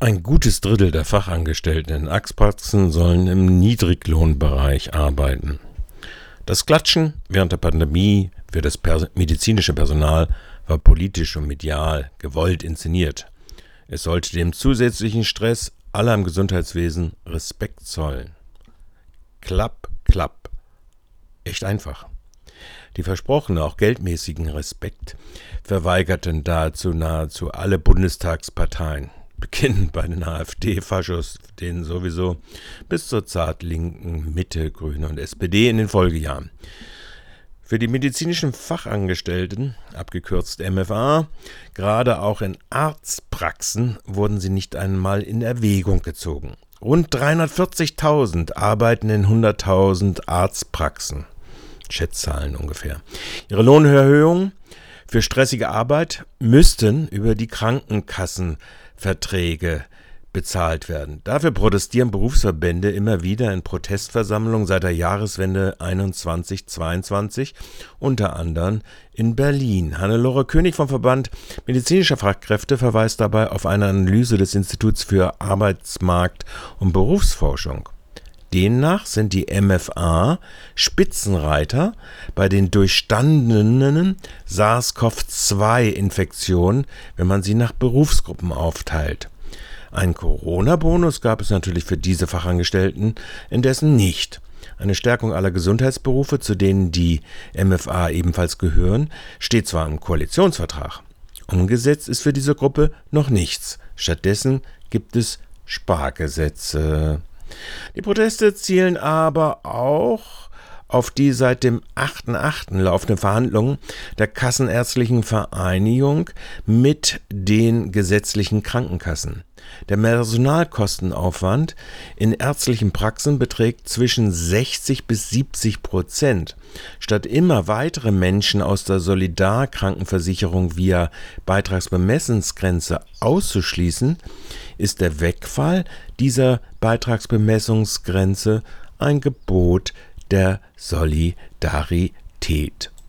Ein gutes Drittel der Fachangestellten in Arztpraxen sollen im Niedriglohnbereich arbeiten. Das Klatschen während der Pandemie für das medizinische Personal war politisch und medial gewollt inszeniert. Es sollte dem zusätzlichen Stress aller im Gesundheitswesen Respekt zollen. Klapp, klapp. Echt einfach. Die versprochene, auch geldmäßigen Respekt verweigerten dazu nahezu alle Bundestagsparteien beginnen bei den AfD-Faschos, denen sowieso, bis zur zartlinken Mitte, Grüne und SPD in den Folgejahren. Für die medizinischen Fachangestellten, abgekürzt MFA, gerade auch in Arztpraxen, wurden sie nicht einmal in Erwägung gezogen. Rund 340.000 arbeiten in 100.000 Arztpraxen. Schätzzahlen ungefähr. Ihre Lohnerhöhung für stressige Arbeit müssten über die Krankenkassenverträge bezahlt werden. Dafür protestieren Berufsverbände immer wieder in Protestversammlungen seit der Jahreswende 21-22, unter anderem in Berlin. Hannelore König vom Verband medizinischer Fachkräfte verweist dabei auf eine Analyse des Instituts für Arbeitsmarkt und Berufsforschung. Demnach sind die MFA Spitzenreiter bei den durchstandenen SARS-CoV-2-Infektionen, wenn man sie nach Berufsgruppen aufteilt. Ein Corona-Bonus gab es natürlich für diese Fachangestellten indessen nicht. Eine Stärkung aller Gesundheitsberufe, zu denen die MFA ebenfalls gehören, steht zwar im Koalitionsvertrag. Umgesetzt ist für diese Gruppe noch nichts. Stattdessen gibt es Spargesetze. Die Proteste zielen aber auch auf die seit dem 8.8. laufende Verhandlungen der Kassenärztlichen Vereinigung mit den gesetzlichen Krankenkassen. Der Personalkostenaufwand in ärztlichen Praxen beträgt zwischen 60 bis 70 Prozent. Statt immer weitere Menschen aus der Solidarkrankenversicherung via Beitragsbemessungsgrenze auszuschließen, ist der Wegfall dieser Beitragsbemessungsgrenze ein Gebot der Solidarität